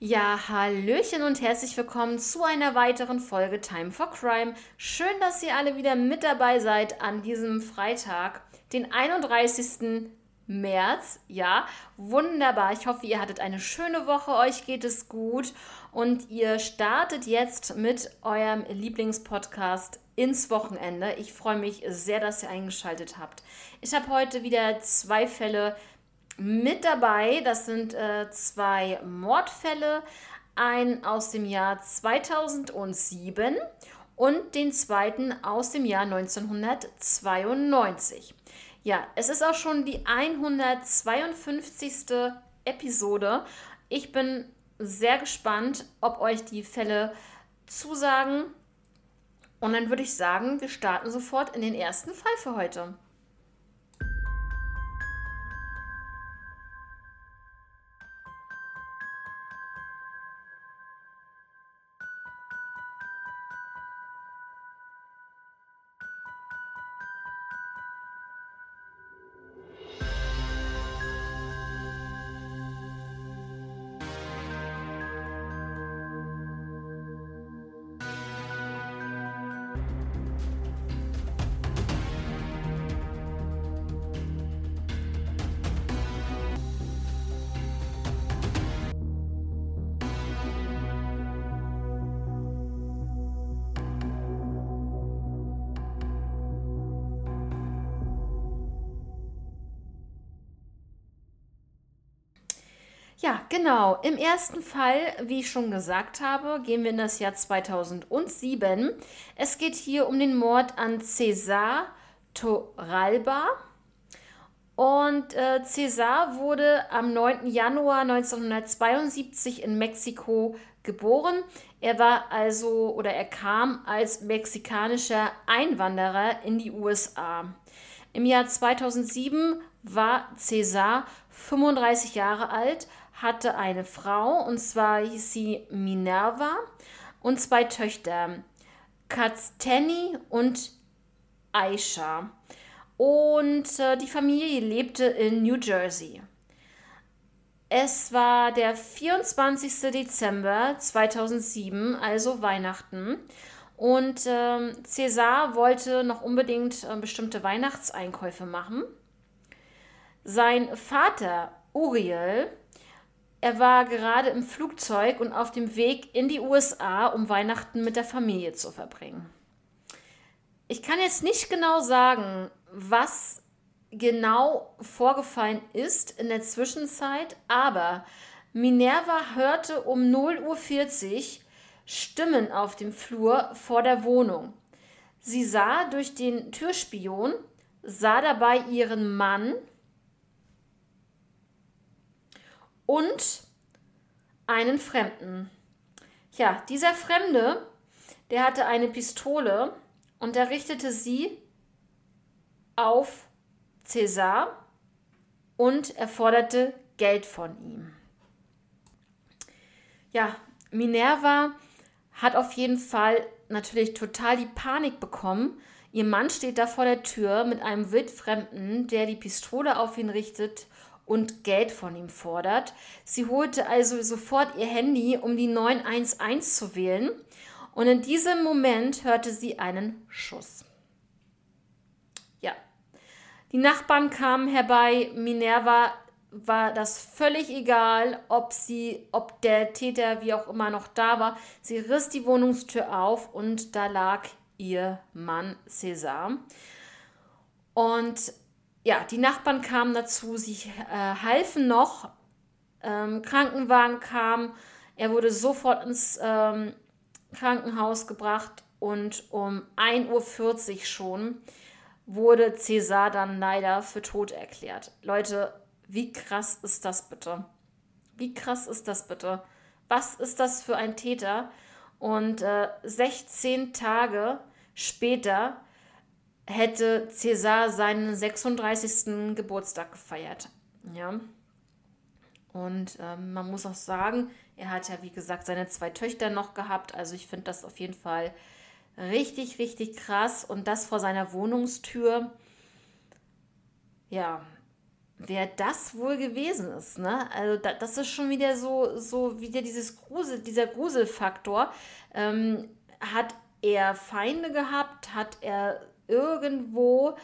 Ja, hallöchen und herzlich willkommen zu einer weiteren Folge Time for Crime. Schön, dass ihr alle wieder mit dabei seid an diesem Freitag, den 31. März. Ja, wunderbar. Ich hoffe, ihr hattet eine schöne Woche, euch geht es gut und ihr startet jetzt mit eurem Lieblingspodcast ins Wochenende. Ich freue mich sehr, dass ihr eingeschaltet habt. Ich habe heute wieder zwei Fälle mit dabei. Das sind äh, zwei Mordfälle, ein aus dem Jahr 2007 und den zweiten aus dem Jahr 1992. Ja, es ist auch schon die 152. Episode. Ich bin sehr gespannt, ob euch die Fälle zusagen. Und dann würde ich sagen, wir starten sofort in den ersten Fall für heute. Ja, genau. Im ersten Fall, wie ich schon gesagt habe, gehen wir in das Jahr 2007. Es geht hier um den Mord an Cesar Toralba. Und äh, Cesar wurde am 9. Januar 1972 in Mexiko geboren. Er war also oder er kam als mexikanischer Einwanderer in die USA. Im Jahr 2007 war Cesar 35 Jahre alt, hatte eine Frau, und zwar hieß sie Minerva, und zwei Töchter, Katsteni und Aisha. Und äh, die Familie lebte in New Jersey. Es war der 24. Dezember 2007, also Weihnachten. Und äh, César wollte noch unbedingt äh, bestimmte Weihnachtseinkäufe machen. Sein Vater Uriel er war gerade im Flugzeug und auf dem Weg in die USA, um Weihnachten mit der Familie zu verbringen. Ich kann jetzt nicht genau sagen, was genau vorgefallen ist in der Zwischenzeit, aber Minerva hörte um 0.40 Uhr Stimmen auf dem Flur vor der Wohnung. Sie sah durch den Türspion, sah dabei ihren Mann und einen Fremden. Ja, dieser Fremde, der hatte eine Pistole und er richtete sie auf Cäsar und er forderte Geld von ihm. Ja, Minerva hat auf jeden Fall natürlich total die Panik bekommen. Ihr Mann steht da vor der Tür mit einem Wildfremden, der die Pistole auf ihn richtet und Geld von ihm fordert. Sie holte also sofort ihr Handy, um die 911 zu wählen. Und in diesem Moment hörte sie einen Schuss. Ja, die Nachbarn kamen herbei. Minerva war das völlig egal, ob sie, ob der Täter wie auch immer noch da war. Sie riss die Wohnungstür auf und da lag ihr Mann César. Und ja, die Nachbarn kamen dazu, sie äh, halfen noch. Ähm, Krankenwagen kam, er wurde sofort ins ähm, Krankenhaus gebracht und um 1.40 Uhr schon wurde Cäsar dann leider für tot erklärt. Leute, wie krass ist das bitte? Wie krass ist das bitte? Was ist das für ein Täter? Und äh, 16 Tage später hätte Cäsar seinen 36. Geburtstag gefeiert. Ja. Und ähm, man muss auch sagen, er hat ja, wie gesagt, seine zwei Töchter noch gehabt. Also ich finde das auf jeden Fall richtig, richtig krass. Und das vor seiner Wohnungstür. Ja, wer das wohl gewesen ist. Ne? Also da, das ist schon wieder so, so wieder dieses Grusel, dieser Gruselfaktor. Ähm, hat er Feinde gehabt? Hat er irgendwo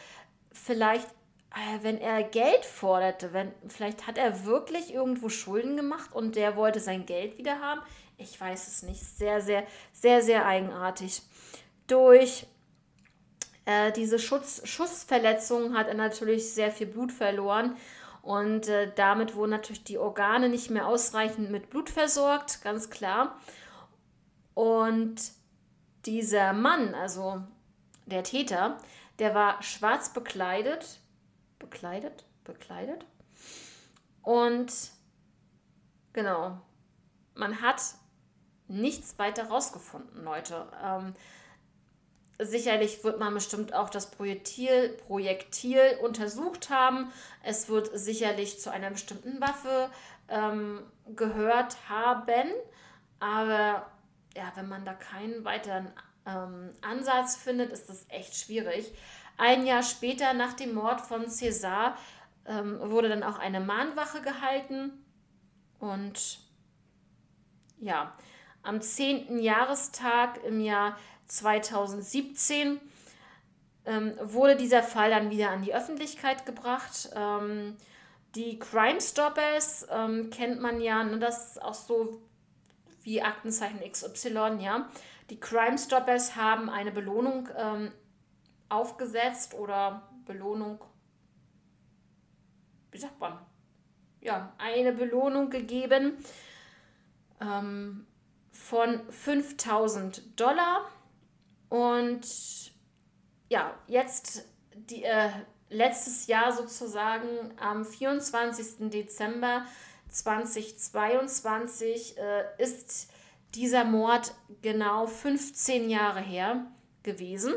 vielleicht, äh, wenn er Geld forderte, wenn, vielleicht hat er wirklich irgendwo Schulden gemacht und der wollte sein Geld wieder haben? Ich weiß es nicht. Sehr, sehr, sehr, sehr eigenartig. Durch äh, diese Schutz, Schussverletzung hat er natürlich sehr viel Blut verloren. Und äh, damit wurden natürlich die Organe nicht mehr ausreichend mit Blut versorgt, ganz klar. Und dieser Mann, also der Täter, der war schwarz bekleidet. Bekleidet? Bekleidet? Und genau, man hat nichts weiter rausgefunden, Leute. Ähm, Sicherlich wird man bestimmt auch das Projektil, Projektil untersucht haben. Es wird sicherlich zu einer bestimmten Waffe ähm, gehört haben. Aber ja, wenn man da keinen weiteren ähm, Ansatz findet, ist das echt schwierig. Ein Jahr später, nach dem Mord von César, ähm, wurde dann auch eine Mahnwache gehalten. Und ja, am 10. Jahrestag im Jahr 2017 ähm, wurde dieser Fall dann wieder an die Öffentlichkeit gebracht. Ähm, die Crime Stoppers ähm, kennt man ja, ne, das ist auch so wie Aktenzeichen XY, ja. Die Crime Stoppers haben eine Belohnung ähm, aufgesetzt oder Belohnung, wie sagt man? Ja, eine Belohnung gegeben ähm, von 5000 Dollar und ja, jetzt die, äh, letztes Jahr sozusagen am 24. Dezember 2022 äh, ist dieser Mord genau 15 Jahre her gewesen.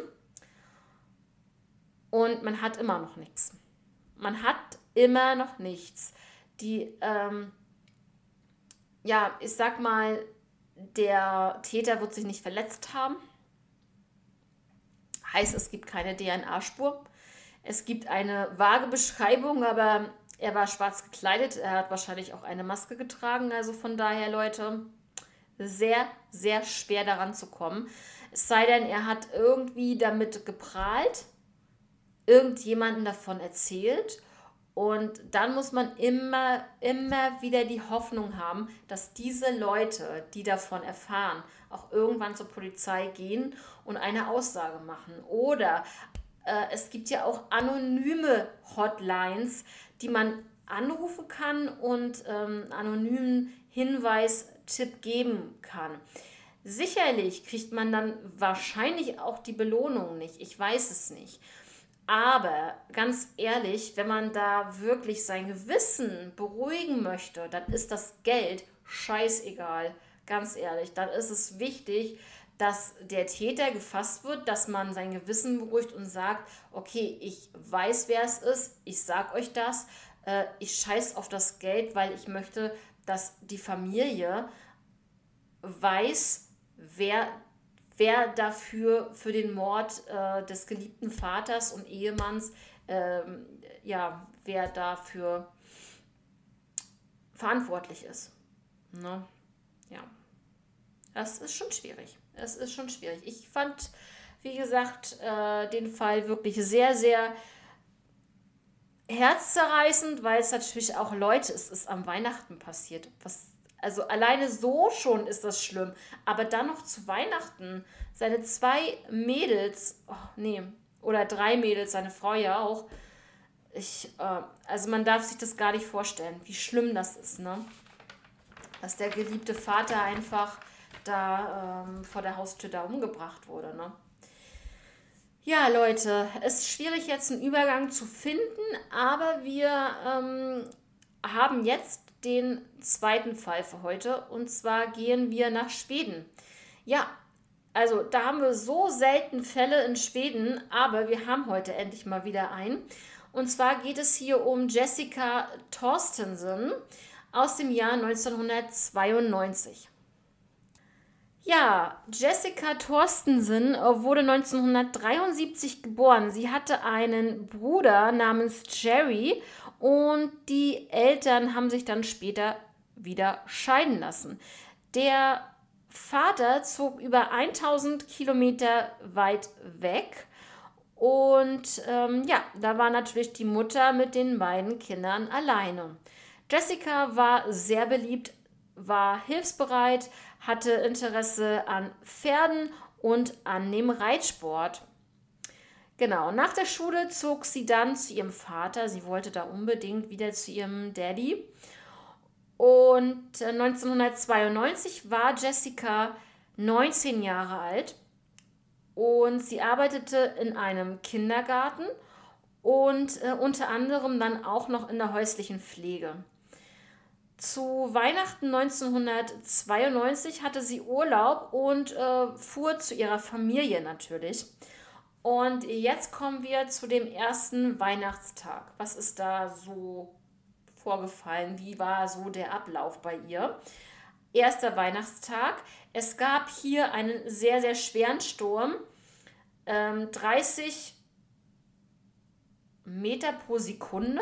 Und man hat immer noch nichts. Man hat immer noch nichts. Die, ähm, ja, ich sag mal, der Täter wird sich nicht verletzt haben. Heißt, es gibt keine DNA-Spur. Es gibt eine vage Beschreibung, aber er war schwarz gekleidet. Er hat wahrscheinlich auch eine Maske getragen. Also von daher, Leute, sehr, sehr schwer daran zu kommen. Es sei denn, er hat irgendwie damit geprahlt, irgendjemanden davon erzählt. Und dann muss man immer, immer wieder die Hoffnung haben, dass diese Leute, die davon erfahren, auch irgendwann zur Polizei gehen und eine Aussage machen. Oder äh, es gibt ja auch anonyme Hotlines, die man anrufen kann und ähm, anonymen Hinweis-Tipp geben kann. Sicherlich kriegt man dann wahrscheinlich auch die Belohnung nicht. Ich weiß es nicht. Aber ganz ehrlich, wenn man da wirklich sein Gewissen beruhigen möchte, dann ist das Geld scheißegal. Ganz ehrlich, dann ist es wichtig, dass der Täter gefasst wird, dass man sein Gewissen beruhigt und sagt, okay, ich weiß, wer es ist, ich sag euch das, äh, ich scheiß auf das Geld, weil ich möchte, dass die Familie weiß, wer, wer dafür für den Mord äh, des geliebten Vaters und Ehemanns, äh, ja, wer dafür verantwortlich ist. Ne? Ja. Das ist schon schwierig. Es ist schon schwierig. Ich fand, wie gesagt, äh, den Fall wirklich sehr, sehr herzzerreißend, weil es natürlich auch Leute, es ist am Weihnachten passiert. Was, also alleine so schon ist das schlimm. Aber dann noch zu Weihnachten, seine zwei Mädels, oh, nee, oder drei Mädels, seine Frau ja auch. Ich, äh, also man darf sich das gar nicht vorstellen, wie schlimm das ist, ne? Dass der geliebte Vater einfach da ähm, vor der Haustür da umgebracht wurde. Ne? Ja, Leute, es ist schwierig jetzt einen Übergang zu finden, aber wir ähm, haben jetzt den zweiten Fall für heute und zwar gehen wir nach Schweden. Ja, also da haben wir so selten Fälle in Schweden, aber wir haben heute endlich mal wieder einen. Und zwar geht es hier um Jessica Torstensen aus dem Jahr 1992. Ja, Jessica Thorstensen äh, wurde 1973 geboren. Sie hatte einen Bruder namens Jerry und die Eltern haben sich dann später wieder scheiden lassen. Der Vater zog über 1000 Kilometer weit weg und ähm, ja, da war natürlich die Mutter mit den beiden Kindern alleine. Jessica war sehr beliebt, war hilfsbereit, hatte Interesse an Pferden und an dem Reitsport. Genau, nach der Schule zog sie dann zu ihrem Vater. Sie wollte da unbedingt wieder zu ihrem Daddy. Und 1992 äh, war Jessica 19 Jahre alt und sie arbeitete in einem Kindergarten und äh, unter anderem dann auch noch in der häuslichen Pflege. Zu Weihnachten 1992 hatte sie Urlaub und äh, fuhr zu ihrer Familie natürlich. Und jetzt kommen wir zu dem ersten Weihnachtstag. Was ist da so vorgefallen? Wie war so der Ablauf bei ihr? Erster Weihnachtstag. Es gab hier einen sehr, sehr schweren Sturm. Ähm, 30 Meter pro Sekunde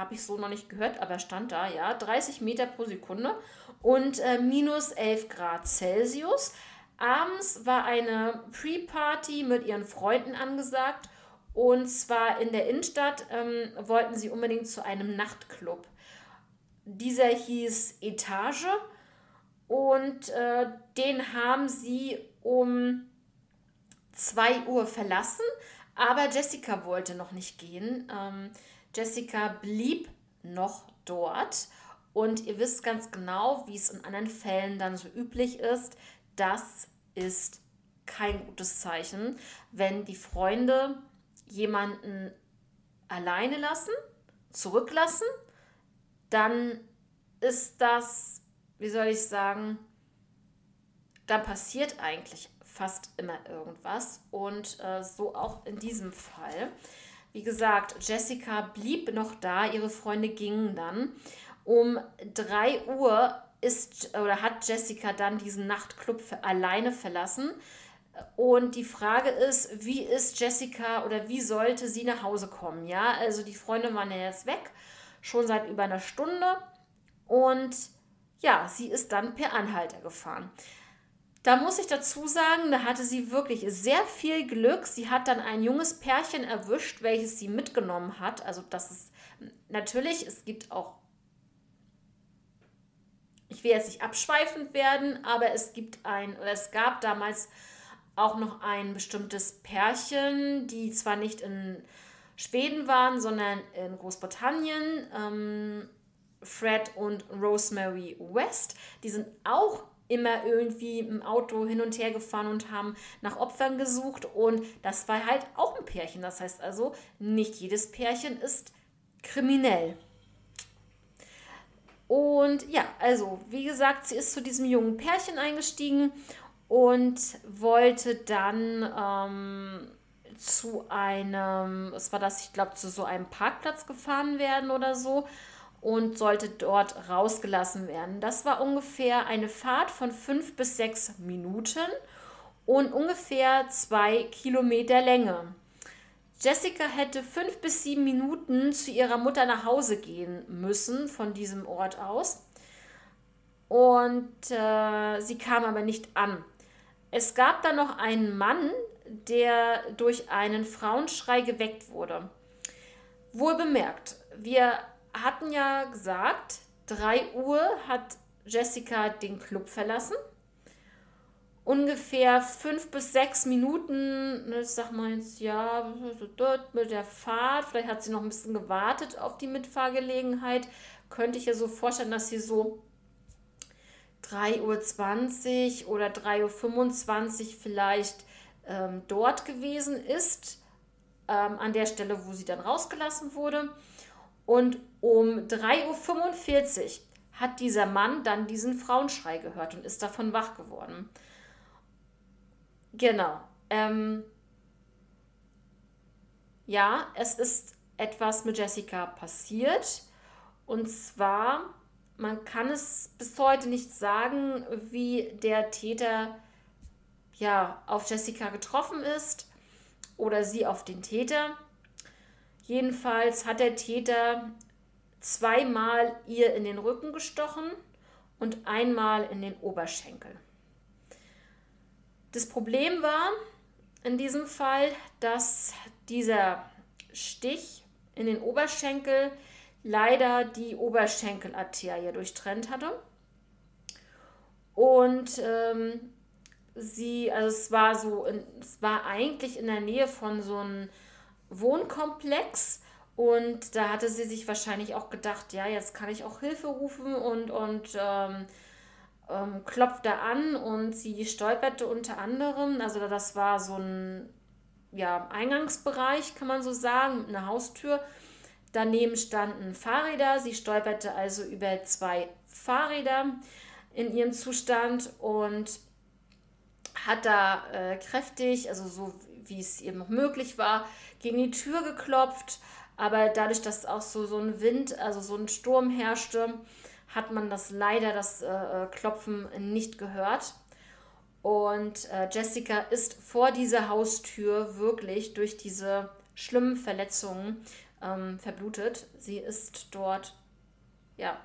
habe ich so noch nicht gehört, aber stand da, ja, 30 Meter pro Sekunde und äh, minus 11 Grad Celsius. Abends war eine Pre-Party mit ihren Freunden angesagt und zwar in der Innenstadt ähm, wollten sie unbedingt zu einem Nachtclub. Dieser hieß Etage und äh, den haben sie um 2 Uhr verlassen, aber Jessica wollte noch nicht gehen. Ähm, Jessica blieb noch dort und ihr wisst ganz genau, wie es in anderen Fällen dann so üblich ist. Das ist kein gutes Zeichen, wenn die Freunde jemanden alleine lassen, zurücklassen, dann ist das, wie soll ich sagen, dann passiert eigentlich fast immer irgendwas und äh, so auch in diesem Fall. Wie gesagt, Jessica blieb noch da, ihre Freunde gingen dann. Um 3 Uhr ist oder hat Jessica dann diesen Nachtclub alleine verlassen. Und die Frage ist, wie ist Jessica oder wie sollte sie nach Hause kommen? Ja, also die Freunde waren ja jetzt weg, schon seit über einer Stunde. Und ja, sie ist dann per Anhalter gefahren. Da muss ich dazu sagen, da hatte sie wirklich sehr viel Glück. Sie hat dann ein junges Pärchen erwischt, welches sie mitgenommen hat. Also das ist natürlich, es gibt auch, ich will jetzt nicht abschweifend werden, aber es gibt ein, oder es gab damals auch noch ein bestimmtes Pärchen, die zwar nicht in Schweden waren, sondern in Großbritannien. Ähm, Fred und Rosemary West, die sind auch immer irgendwie im Auto hin und her gefahren und haben nach Opfern gesucht. Und das war halt auch ein Pärchen. Das heißt also, nicht jedes Pärchen ist kriminell. Und ja, also wie gesagt, sie ist zu diesem jungen Pärchen eingestiegen und wollte dann ähm, zu einem, es war das, ich glaube, zu so einem Parkplatz gefahren werden oder so und sollte dort rausgelassen werden. Das war ungefähr eine Fahrt von fünf bis sechs Minuten und ungefähr zwei Kilometer Länge. Jessica hätte fünf bis sieben Minuten zu ihrer Mutter nach Hause gehen müssen von diesem Ort aus. Und äh, sie kam aber nicht an. Es gab dann noch einen Mann, der durch einen Frauenschrei geweckt wurde. Wohl bemerkt, wir hatten ja gesagt, 3 Uhr hat Jessica den Club verlassen. Ungefähr fünf bis sechs Minuten, ne, ich sag mal jetzt, ja, mit der Fahrt, vielleicht hat sie noch ein bisschen gewartet auf die Mitfahrgelegenheit. Könnte ich ja so vorstellen, dass sie so 3.20 Uhr oder 3.25 Uhr vielleicht ähm, dort gewesen ist, ähm, an der Stelle, wo sie dann rausgelassen wurde. Und um 3.45 Uhr hat dieser Mann dann diesen Frauenschrei gehört und ist davon wach geworden. Genau. Ähm, ja, es ist etwas mit Jessica passiert. Und zwar man kann es bis heute nicht sagen, wie der Täter ja auf Jessica getroffen ist oder sie auf den Täter. Jedenfalls hat der Täter zweimal ihr in den Rücken gestochen und einmal in den Oberschenkel. Das Problem war in diesem Fall, dass dieser Stich in den Oberschenkel leider die Oberschenkelarterie durchtrennt hatte. Und ähm, sie, also es war so, es war eigentlich in der Nähe von so einem Wohnkomplex und da hatte sie sich wahrscheinlich auch gedacht, ja, jetzt kann ich auch Hilfe rufen und, und ähm, ähm, klopfte an und sie stolperte unter anderem, also das war so ein ja, Eingangsbereich, kann man so sagen, eine Haustür. Daneben standen Fahrräder. Sie stolperte also über zwei Fahrräder in ihrem Zustand und hat da äh, kräftig, also so wie es ihr noch möglich war, gegen die Tür geklopft. Aber dadurch, dass auch so, so ein Wind, also so ein Sturm herrschte, hat man das leider, das äh, äh, Klopfen, nicht gehört. Und äh, Jessica ist vor dieser Haustür wirklich durch diese schlimmen Verletzungen ähm, verblutet. Sie ist dort, ja,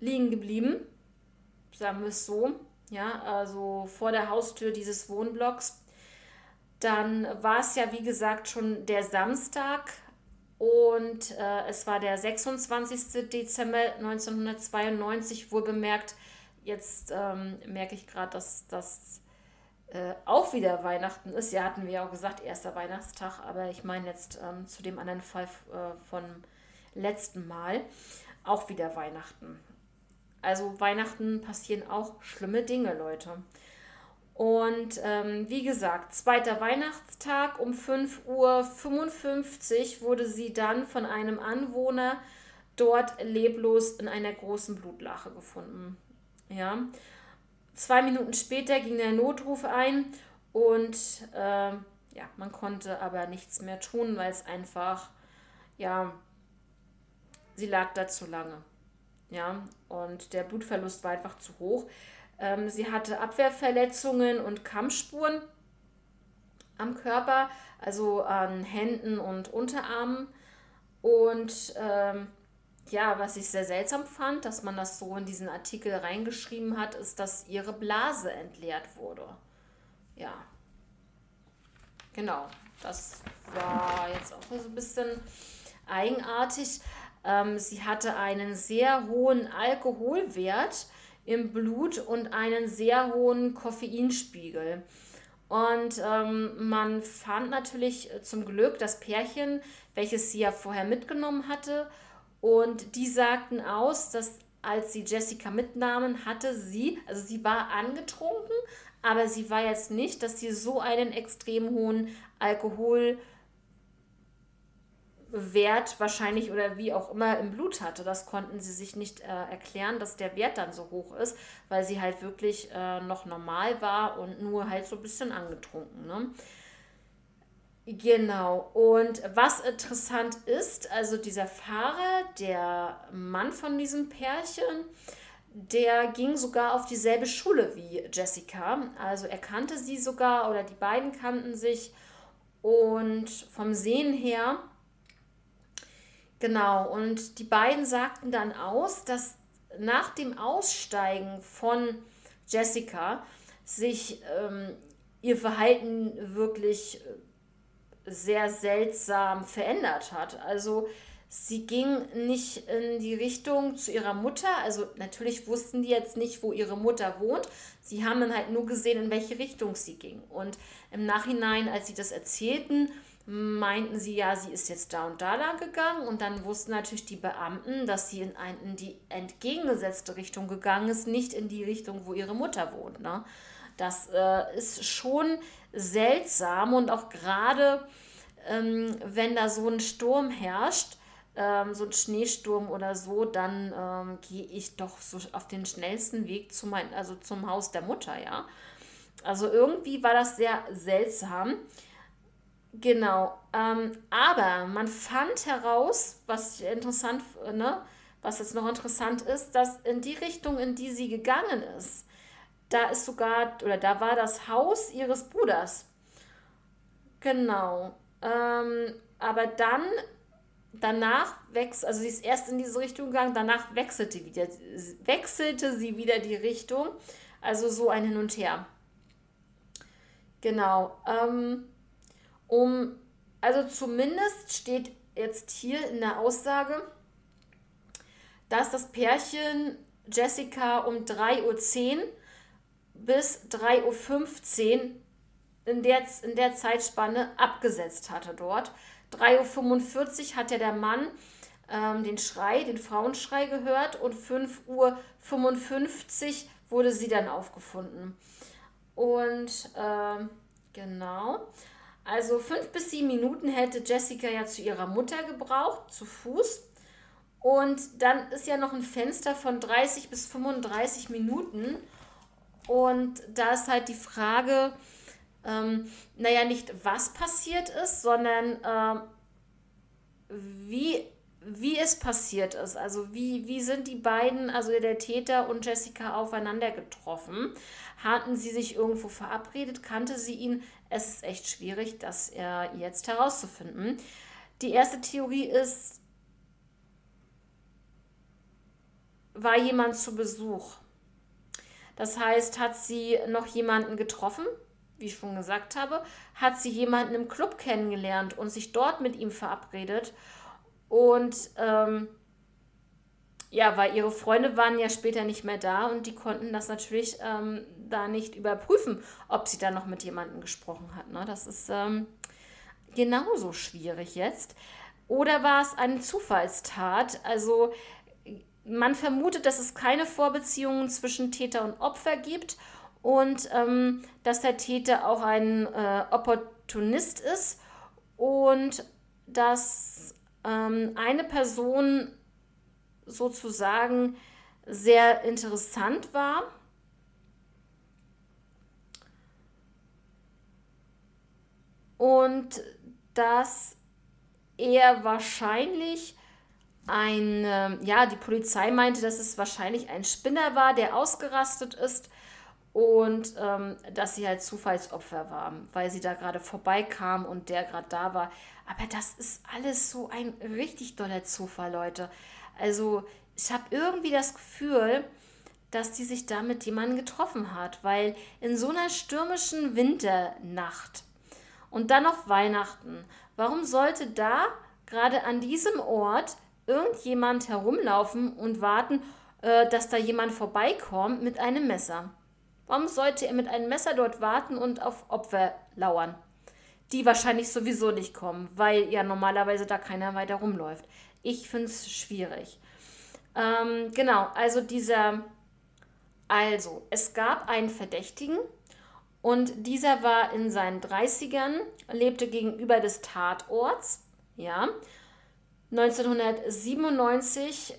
liegen geblieben, sagen wir es so, ja, also vor der Haustür dieses Wohnblocks. Dann war es ja, wie gesagt, schon der Samstag, und äh, es war der 26. Dezember 1992, wohl bemerkt. Jetzt ähm, merke ich gerade, dass das äh, auch wieder Weihnachten ist. Ja, hatten wir ja auch gesagt, erster Weihnachtstag, aber ich meine jetzt ähm, zu dem anderen Fall äh, von letzten Mal auch wieder Weihnachten. Also Weihnachten passieren auch schlimme Dinge, Leute. Und ähm, wie gesagt, zweiter Weihnachtstag um 5.55 Uhr wurde sie dann von einem Anwohner dort leblos in einer großen Blutlache gefunden. Ja. Zwei Minuten später ging der Notruf ein und äh, ja, man konnte aber nichts mehr tun, weil es einfach, ja, sie lag da zu lange. Ja, und der Blutverlust war einfach zu hoch. Ähm, sie hatte Abwehrverletzungen und Kampfspuren am Körper, also an Händen und Unterarmen. Und ähm, ja, was ich sehr seltsam fand, dass man das so in diesen Artikel reingeschrieben hat, ist, dass ihre Blase entleert wurde. Ja. Genau. Das war jetzt auch so ein bisschen eigenartig. Ähm, sie hatte einen sehr hohen Alkoholwert im Blut und einen sehr hohen Koffeinspiegel. Und ähm, man fand natürlich zum Glück das Pärchen, welches sie ja vorher mitgenommen hatte. Und die sagten aus, dass als sie Jessica mitnahmen, hatte sie, also sie war angetrunken, aber sie war jetzt nicht, dass sie so einen extrem hohen Alkohol Wert wahrscheinlich oder wie auch immer im Blut hatte. Das konnten sie sich nicht äh, erklären, dass der Wert dann so hoch ist, weil sie halt wirklich äh, noch normal war und nur halt so ein bisschen angetrunken. Ne? Genau. Und was interessant ist, also dieser Fahrer, der Mann von diesem Pärchen, der ging sogar auf dieselbe Schule wie Jessica. Also er kannte sie sogar oder die beiden kannten sich. Und vom Sehen her Genau, und die beiden sagten dann aus, dass nach dem Aussteigen von Jessica sich ähm, ihr Verhalten wirklich äh, sehr seltsam verändert hat. Also sie ging nicht in die Richtung zu ihrer Mutter. Also natürlich wussten die jetzt nicht, wo ihre Mutter wohnt. Sie haben dann halt nur gesehen, in welche Richtung sie ging. Und im Nachhinein, als sie das erzählten, meinten sie ja, sie ist jetzt da und da lang gegangen und dann wussten natürlich die Beamten, dass sie in, ein, in die entgegengesetzte Richtung gegangen ist, nicht in die Richtung, wo ihre Mutter wohnt. Ne? Das äh, ist schon seltsam und auch gerade, ähm, wenn da so ein Sturm herrscht, ähm, so ein Schneesturm oder so, dann ähm, gehe ich doch so auf den schnellsten Weg zu mein, also zum Haus der Mutter, ja. Also irgendwie war das sehr seltsam. Genau. Ähm, aber man fand heraus, was interessant, ne, was jetzt noch interessant ist, dass in die Richtung, in die sie gegangen ist, da ist sogar, oder da war das Haus ihres Bruders. Genau. Ähm, aber dann, danach wechselt, also sie ist erst in diese Richtung gegangen, danach wechselte, wieder, wechselte sie wieder die Richtung. Also so ein Hin und Her. Genau. Ähm, um, also zumindest steht jetzt hier in der Aussage, dass das Pärchen Jessica um 3.10 Uhr bis 3.15 Uhr in der, in der Zeitspanne abgesetzt hatte dort. 3.45 Uhr hat ja der Mann ähm, den Schrei, den Frauenschrei gehört und 5.55 Uhr wurde sie dann aufgefunden. Und äh, genau, also fünf bis sieben Minuten hätte Jessica ja zu ihrer Mutter gebraucht, zu Fuß. Und dann ist ja noch ein Fenster von 30 bis 35 Minuten. Und da ist halt die Frage, ähm, naja, nicht was passiert ist, sondern ähm, wie, wie es passiert ist. Also wie, wie sind die beiden, also der Täter und Jessica, aufeinander getroffen? Hatten sie sich irgendwo verabredet? Kannte sie ihn? Es ist echt schwierig, das äh, jetzt herauszufinden. Die erste Theorie ist, war jemand zu Besuch. Das heißt, hat sie noch jemanden getroffen, wie ich schon gesagt habe, hat sie jemanden im Club kennengelernt und sich dort mit ihm verabredet. Und ähm, ja, weil ihre Freunde waren ja später nicht mehr da und die konnten das natürlich ähm, da nicht überprüfen, ob sie da noch mit jemandem gesprochen hat. Ne? Das ist ähm, genauso schwierig jetzt. Oder war es eine Zufallstat? Also man vermutet, dass es keine Vorbeziehungen zwischen Täter und Opfer gibt und ähm, dass der Täter auch ein äh, Opportunist ist und dass ähm, eine Person sozusagen sehr interessant war. Und dass er wahrscheinlich ein, ja, die Polizei meinte, dass es wahrscheinlich ein Spinner war, der ausgerastet ist und ähm, dass sie halt Zufallsopfer war, weil sie da gerade vorbeikam und der gerade da war. Aber das ist alles so ein richtig doller Zufall, Leute. Also ich habe irgendwie das Gefühl, dass die sich da mit jemandem getroffen hat, weil in so einer stürmischen Winternacht und dann noch Weihnachten, warum sollte da gerade an diesem Ort irgendjemand herumlaufen und warten, äh, dass da jemand vorbeikommt mit einem Messer. Warum sollte er mit einem Messer dort warten und auf Opfer lauern? Die wahrscheinlich sowieso nicht kommen, weil ja normalerweise da keiner weiter rumläuft. Ich finde es schwierig. Ähm, genau, also dieser. Also, es gab einen Verdächtigen und dieser war in seinen 30ern, lebte gegenüber des Tatorts, ja. 1997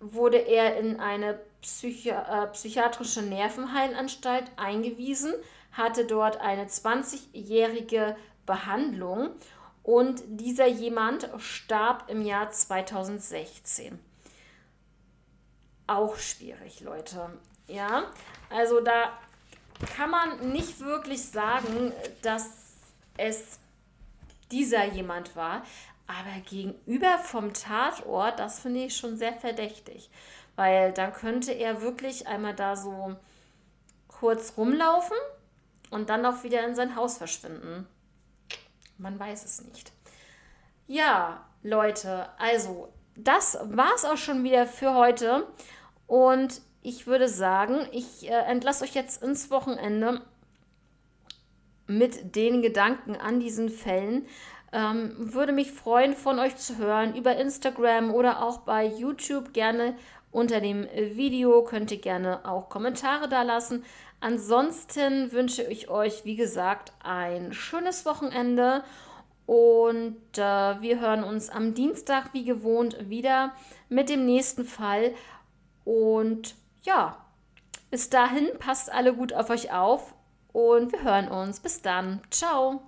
wurde er in eine Psychi äh, psychiatrische Nervenheilanstalt eingewiesen, hatte dort eine 20-jährige Behandlung und dieser jemand starb im Jahr 2016. Auch schwierig, Leute. Ja, also da kann man nicht wirklich sagen, dass es dieser jemand war. Aber gegenüber vom Tatort, das finde ich schon sehr verdächtig. Weil dann könnte er wirklich einmal da so kurz rumlaufen und dann auch wieder in sein Haus verschwinden. Man weiß es nicht. Ja, Leute, also das war es auch schon wieder für heute. Und ich würde sagen, ich äh, entlasse euch jetzt ins Wochenende mit den Gedanken an diesen Fällen. Ähm, würde mich freuen, von euch zu hören über Instagram oder auch bei YouTube. Gerne unter dem Video könnt ihr gerne auch Kommentare da lassen. Ansonsten wünsche ich euch, wie gesagt, ein schönes Wochenende und äh, wir hören uns am Dienstag wie gewohnt wieder mit dem nächsten Fall. Und ja, bis dahin passt alle gut auf euch auf und wir hören uns. Bis dann. Ciao.